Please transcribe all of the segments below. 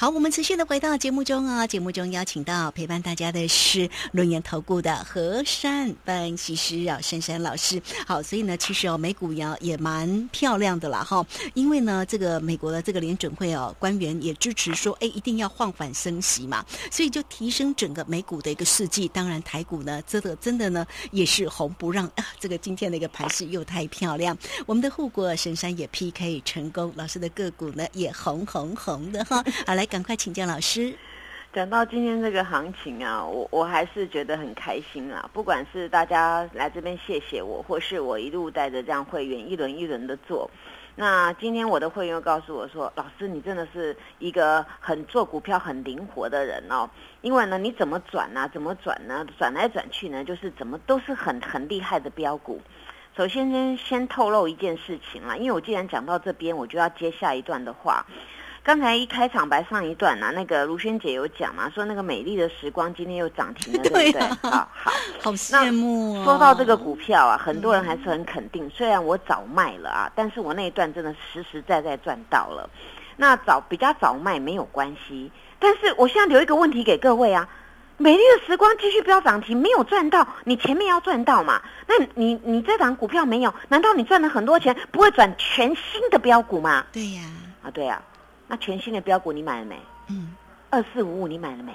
好，我们持续的回到节目中啊，节目中邀请到陪伴大家的是轮研投顾的和善分析师啊，珊珊老师。好，所以呢，其实哦，美股呀也蛮漂亮的啦哈，因为呢，这个美国的这个联准会哦，官员也支持说，哎，一定要放缓升息嘛，所以就提升整个美股的一个世纪。当然，台股呢，真的真的呢，也是红不让啊，这个今天的一个盘势又太漂亮，我们的护国神山也 PK 成功，老师的个股呢也红红红的哈。好，来。赶快请教老师。讲到今天这个行情啊，我我还是觉得很开心啊。不管是大家来这边谢谢我，或是我一路带着这样会员一轮一轮的做。那今天我的会员又告诉我说：“老师，你真的是一个很做股票很灵活的人哦。因为呢，你怎么转呢？怎么转呢？转来转去呢，就是怎么都是很很厉害的标股。首先先先透露一件事情啦，因为我既然讲到这边，我就要接下一段的话。”刚才一开场白上一段呢，那个卢萱姐有讲嘛，说那个美丽的时光今天又涨停了，对不对？好好，好羡慕。说到这个股票啊，很多人还是很肯定。虽然我早卖了啊，但是我那一段真的实实在在赚到了。那早比较早卖没有关系，但是我现在留一个问题给各位啊：美丽的时光继续飙涨停，没有赚到，你前面要赚到嘛？那你你这档股票没有，难道你赚了很多钱不会转全新的标股吗？对呀，啊对呀。那全新的标股你买了没？嗯，二四五五你买了没？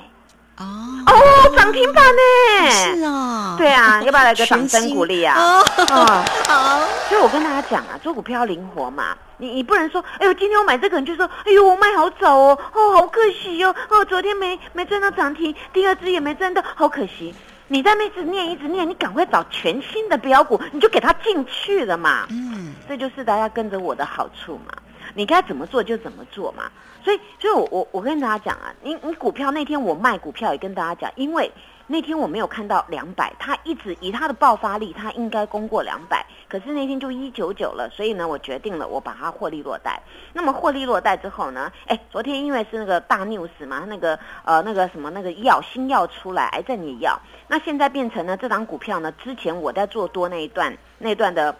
哦哦，涨停板呢？是啊，对啊，要不要来个掌声鼓励啊？哦，好。所以我跟大家讲啊，做股票要灵活嘛。你你不能说，哎呦，今天我买这个，你就说，哎呦，我卖好早哦，哦，好可惜哦，哦，昨天没没赚到涨停，第二只也没赚到，好可惜。你在那一直念一直念，你赶快找全新的标股，你就给它进去了嘛。嗯，这就是大家跟着我的好处嘛。你该怎么做就怎么做嘛，所以，所以我我我跟大家讲啊，你你股票那天我卖股票也跟大家讲，因为那天我没有看到两百，它一直以它的爆发力，它应该攻过两百，可是那天就一九九了，所以呢，我决定了我把它获利落袋。那么获利落袋之后呢，哎，昨天因为是那个大 news 嘛，那个呃那个什么那个药新药出来，癌症也药，那现在变成了这档股票呢，之前我在做多那一段那段的。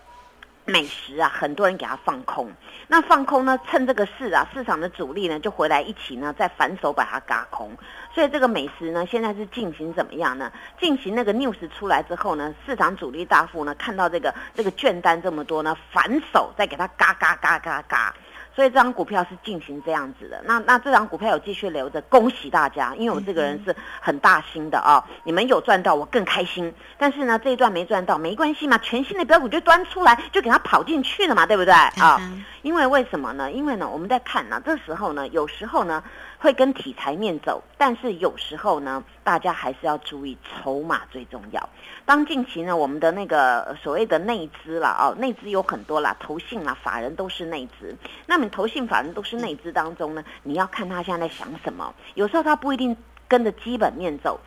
美食啊，很多人给它放空。那放空呢，趁这个市啊，市场的主力呢就回来一起呢，再反手把它嘎空。所以这个美食呢，现在是进行怎么样呢？进行那个 news 出来之后呢，市场主力大户呢看到这个这个券单这么多呢，反手再给它嘎嘎嘎嘎嘎。所以这张股票是进行这样子的，那那这张股票有继续留着，恭喜大家，因为我这个人是很大心的啊，你们有赚到我更开心。但是呢，这一段没赚到没关系嘛，全新的标股就端出来，就给它跑进去了嘛，对不对啊？因为为什么呢？因为呢，我们在看呢，这时候呢，有时候呢会跟题材面走，但是有时候呢，大家还是要注意筹码最重要。当近期呢，我们的那个所谓的内资啦，哦，内资有很多啦，投信啦，法人都是内资。那么投信法人都是内资当中呢，你要看他现在在想什么。有时候他不一定跟着基本面走。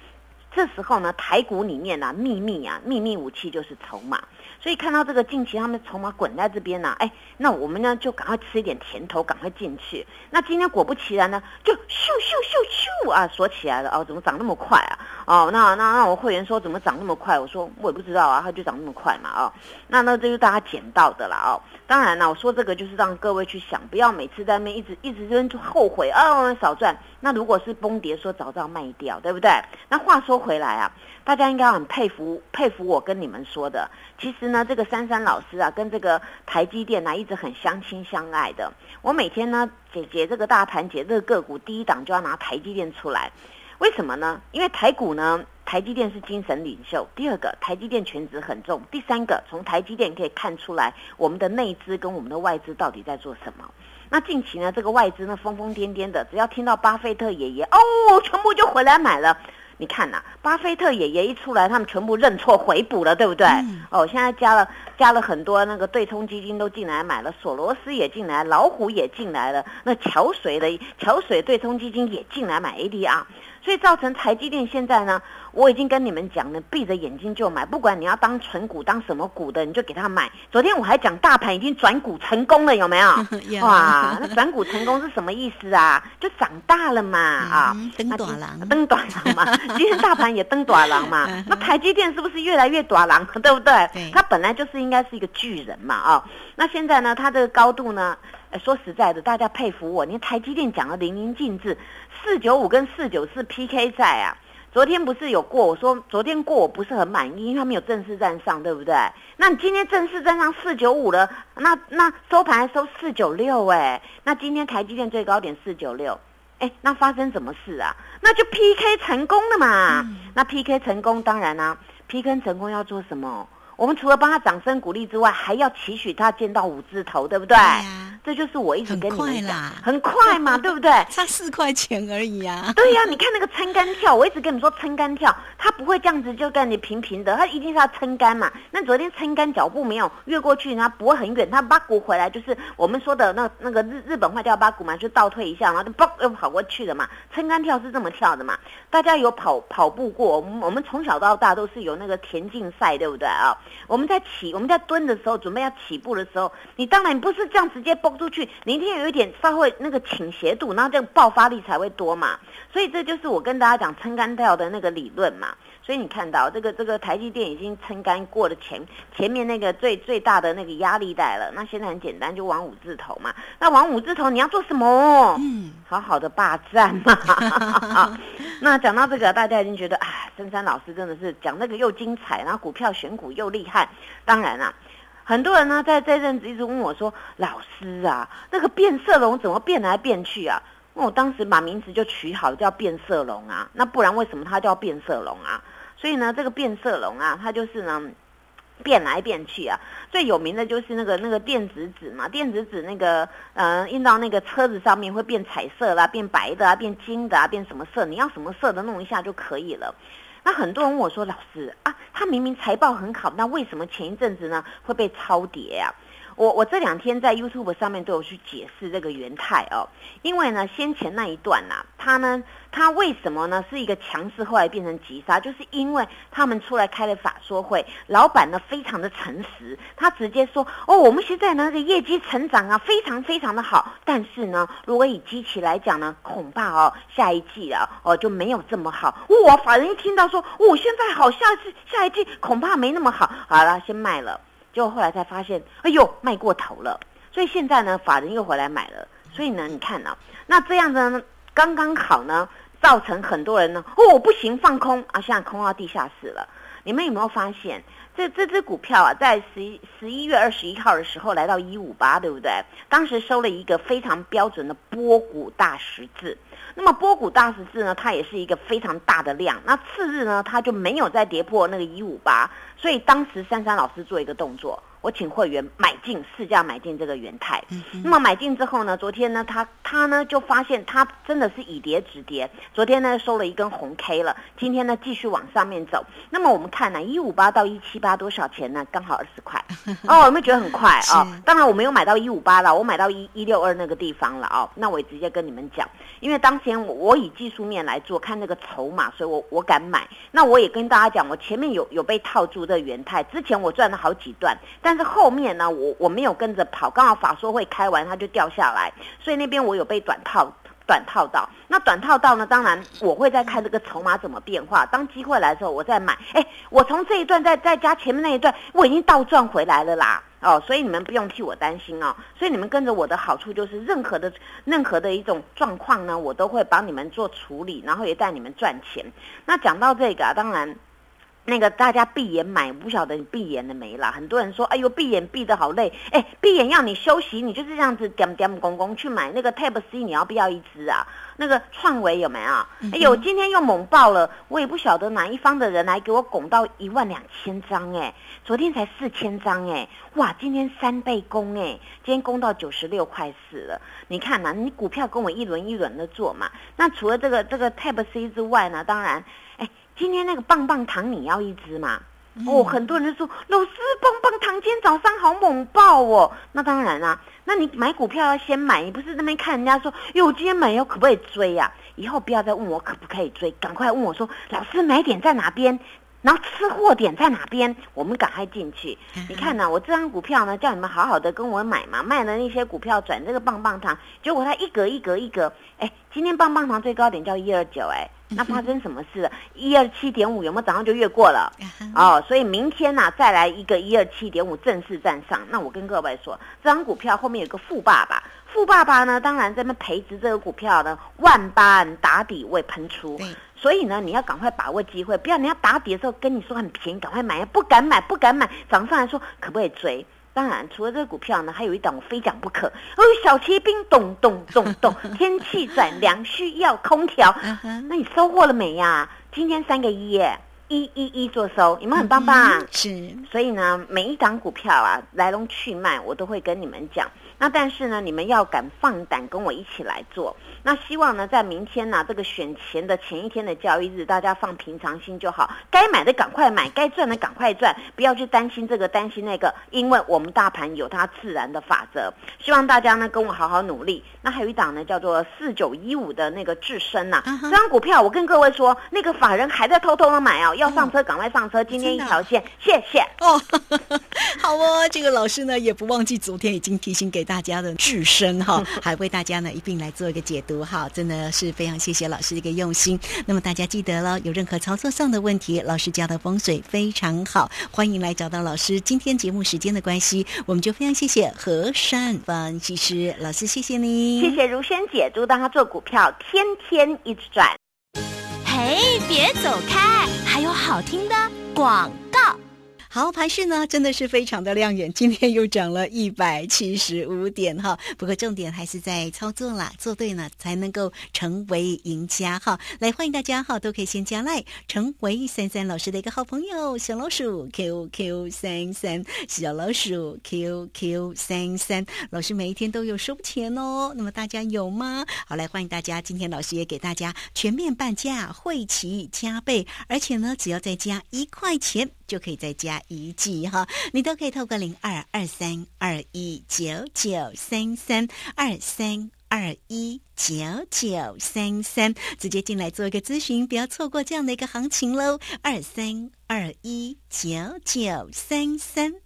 这时候呢，台股里面呢，秘密啊，秘密武器就是筹码。所以看到这个近期他们筹码滚在这边呢，哎，那我们呢就赶快吃一点甜头，赶快进去。那今天果不其然呢，就咻咻咻咻啊，锁起来了哦，怎么涨那么快啊？哦，那那那我会员说怎么涨那么快？我说我也不知道啊，它就涨那么快嘛啊。那那这就大家捡到的了哦。当然了，我说这个就是让各位去想，不要每次在那一直一直扔就后悔啊，少赚。那如果是崩跌，说早知道卖掉，对不对？那话说回来啊。大家应该很佩服佩服我跟你们说的，其实呢，这个珊珊老师啊，跟这个台积电呢，一直很相亲相爱的。我每天呢，解解这个大盘，解这个个股，第一档就要拿台积电出来。为什么呢？因为台股呢，台积电是精神领袖。第二个，台积电权值很重。第三个，从台积电可以看出来，我们的内资跟我们的外资到底在做什么。那近期呢，这个外资呢，疯疯癫癫的，只要听到巴菲特爷爷哦，全部就回来买了。你看呐，巴菲特爷爷一出来，他们全部认错回补了，对不对？哦，现在加了加了很多那个对冲基金都进来买了，索罗斯也进来，老虎也进来了，那桥水的桥水对冲基金也进来买 ADR。所以造成台积电现在呢，我已经跟你们讲了，闭着眼睛就买，不管你要当纯股当什么股的，你就给他买。昨天我还讲大盘已经转股成功了，有没有？哇，那转股成功是什么意思啊？就长大了嘛，啊，登短廊，登短廊嘛。今天大盘也登短廊嘛。那台积电是不是越来越短廊？对不对？它本来就是应该是一个巨人嘛，啊。那现在呢，它这个高度呢？哎，说实在的，大家佩服我，你台积电讲的淋漓尽致，四九五跟四九四 PK 赛啊。昨天不是有过？我说昨天过我不是很满意，因为他没有正式站上，对不对？那你今天正式站上四九五了，那那收盘收四九六，哎，那今天台积电最高点四九六，哎，那发生什么事啊？那就 PK 成功了嘛。那 PK 成功，当然啦，PK 成功要做什么？我们除了帮他掌声鼓励之外，还要期许他见到五字头，对不对？这就是我一直跟你们讲，很快嘛，对不对？差四块钱而已啊。对呀，你看那个撑杆跳，我一直跟你说撑杆跳，他不会这样子就跟你平平的，他一定是要撑杆嘛。那昨天撑杆脚步没有越过去，他不会很远，他八股回来就是我们说的那那个日日本话叫八股嘛，就倒退一下，然后就嘣又跑过去了嘛。撑杆跳是这么跳的嘛？大家有跑跑步过？我们我们从小到大都是有那个田径赛，对不对啊？我们在起，我们在蹲的时候，准备要起步的时候，你当然不是这样直接蹦出去，你一定有一点稍微那个倾斜度，然后这样爆发力才会多嘛。所以这就是我跟大家讲撑杆跳的那个理论嘛。所以你看到这个这个台积电已经撑杆过了前前面那个最最大的那个压力带了，那现在很简单，就往五字头嘛。那往五字头你要做什么？嗯，好好的霸占嘛。那讲到这个，大家已经觉得啊，深山老师真的是讲那个又精彩，然后股票选股又厉害。当然啦，很多人呢在这阵子一直问我说：“老师啊，那个变色龙怎么变来变去啊？”那我当时把名字就取好叫变色龙啊。那不然为什么它叫变色龙啊？所以呢，这个变色龙啊，它就是呢变来变去啊。最有名的就是那个那个电子纸嘛，电子纸那个呃印到那个车子上面会变彩色啦，变白的啊，变金的啊，变什么色？你要什么色的弄一下就可以了。那很多人问我说：“老师啊，他明明财报很好，那为什么前一阵子呢会被超跌啊？”我我这两天在 YouTube 上面都有去解释这个元泰哦，因为呢先前那一段呐，它呢它为什么呢是一个强势，后来变成急杀，就是因为他们出来开了法说会，老板呢非常的诚实，他直接说哦，我们现在呢的业绩成长啊非常非常的好，但是呢如果以机器来讲呢，恐怕哦下一季啊哦就没有这么好。哇，法人一听到说哦现在好，下次下一季恐怕没那么好，好了先卖了。结果后来才发现，哎呦，卖过头了。所以现在呢，法人又回来买了。所以呢，你看啊，那这样子呢，刚刚好呢，造成很多人呢，哦，不行，放空啊，现在空到地下室了。你们有没有发现，这这只股票啊，在十一十一月二十一号的时候来到一五八，对不对？当时收了一个非常标准的波谷大十字。那么波谷大十字呢，它也是一个非常大的量。那次日呢，它就没有再跌破那个一五八。所以当时珊珊老师做一个动作。我请会员买进市价买进这个元泰，那么买进之后呢，昨天呢，他他呢就发现他真的是以跌止跌，昨天呢收了一根红 K 了，今天呢继续往上面走。那么我们看呢，一五八到一七八多少钱呢？刚好二十块 哦，有没有觉得很快啊？当然我没有买到一五八了，我买到一一六二那个地方了哦。那我也直接跟你们讲，因为当前我我以技术面来做，看那个筹码，所以我我敢买。那我也跟大家讲，我前面有有被套住的元泰，之前我赚了好几段，但是后面呢，我我没有跟着跑，刚好法说会开完，它就掉下来，所以那边我有被短套短套到。那短套到呢，当然我会再看这个筹码怎么变化，当机会来的时候我再买。哎，我从这一段再再加前面那一段，我已经倒赚回来了啦。哦，所以你们不用替我担心哦。所以你们跟着我的好处就是，任何的任何的一种状况呢，我都会帮你们做处理，然后也带你们赚钱。那讲到这个，当然。那个大家闭眼买，不晓得你闭眼了没啦？很多人说，哎呦，闭眼闭得好累。哎，闭眼要你休息，你就是这样子点点公公去买那个 Tab C，你要不要一支啊？那个创维有没有？哎呦，今天又猛爆了，我也不晓得哪一方的人来给我拱到一万两千张哎，昨天才四千张哎，哇，今天三倍攻哎，今天攻到九十六块四了。你看呐，你股票跟我一轮一轮的做嘛。那除了这个这个 Tab C 之外呢，当然，哎。今天那个棒棒糖你要一支吗？哦，很多人就说老师棒棒糖今天早上好猛爆哦。那当然啦，那你买股票要先买，你不是那边看人家说哟，今天买又可不可以追呀？以后不要再问我可不可以追，赶快问我说老师买点在哪边，然后吃货点在哪边，我们赶快进去。你看呢，我这张股票呢，叫你们好好的跟我买嘛，卖了那些股票转这个棒棒糖，结果它一格一格一格，哎。今天棒棒糖最高点叫一二九，哎，那发生什么事？一二七点五有没有早上就越过了？哦，所以明天呢，再来一个一二七点五正式站上。那我跟各位说，这张股票后面有个富爸爸，富爸爸呢，当然在那培植这个股票呢，万般打底未喷出。所以呢，你要赶快把握机会，不要人家打底的时候跟你说很便宜，赶快买，不敢买，不敢买，涨上来说可不可以追？当然，除了这个股票呢，还有一档我非讲不可。哦，小骑兵咚咚咚咚，天气转凉需要空调，那你收获了没呀？今天三个一耶，一一一做收，你们很棒棒。是，所以呢，每一档股票啊，来龙去脉我都会跟你们讲。那但是呢，你们要敢放胆跟我一起来做。那希望呢，在明天呢，这个选前的前一天的交易日，大家放平常心就好。该买的赶快买，该赚的赶快赚，不要去担心这个担心那个，因为我们大盘有它自然的法则。希望大家呢跟我好好努力。那还有一档呢，叫做四九一五的那个智深呐，这张股票我跟各位说，那个法人还在偷偷的买哦，要上车赶快上车，今天一条线，谢谢哦。好哦，这个老师呢也不忘记昨天已经提醒给。大家的智深哈，还为大家呢一并来做一个解读哈，真的是非常谢谢老师的一个用心。那么大家记得了，有任何操作上的问题，老师教的风水非常好，欢迎来找到老师。今天节目时间的关系，我们就非常谢谢何善分析师老师，谢谢你，谢谢如萱姐，祝大家做股票天天一直赚。嘿，别走开，还有好听的广告。好，盘势呢真的是非常的亮眼，今天又涨了一百七十五点哈。不过重点还是在操作啦，做对了才能够成为赢家哈。来，欢迎大家哈，都可以先加赖，成为三三老师的一个好朋友，小老鼠 QQ 三三，小老鼠 QQ 三三，老师每一天都有收钱哦。那么大家有吗？好，来欢迎大家，今天老师也给大家全面半价，会齐加倍，而且呢，只要再加一块钱。就可以再加一季哈，你都可以透过零二二三二一九九三三二三二一九九三三直接进来做一个咨询，不要错过这样的一个行情喽。二三二一九九三三。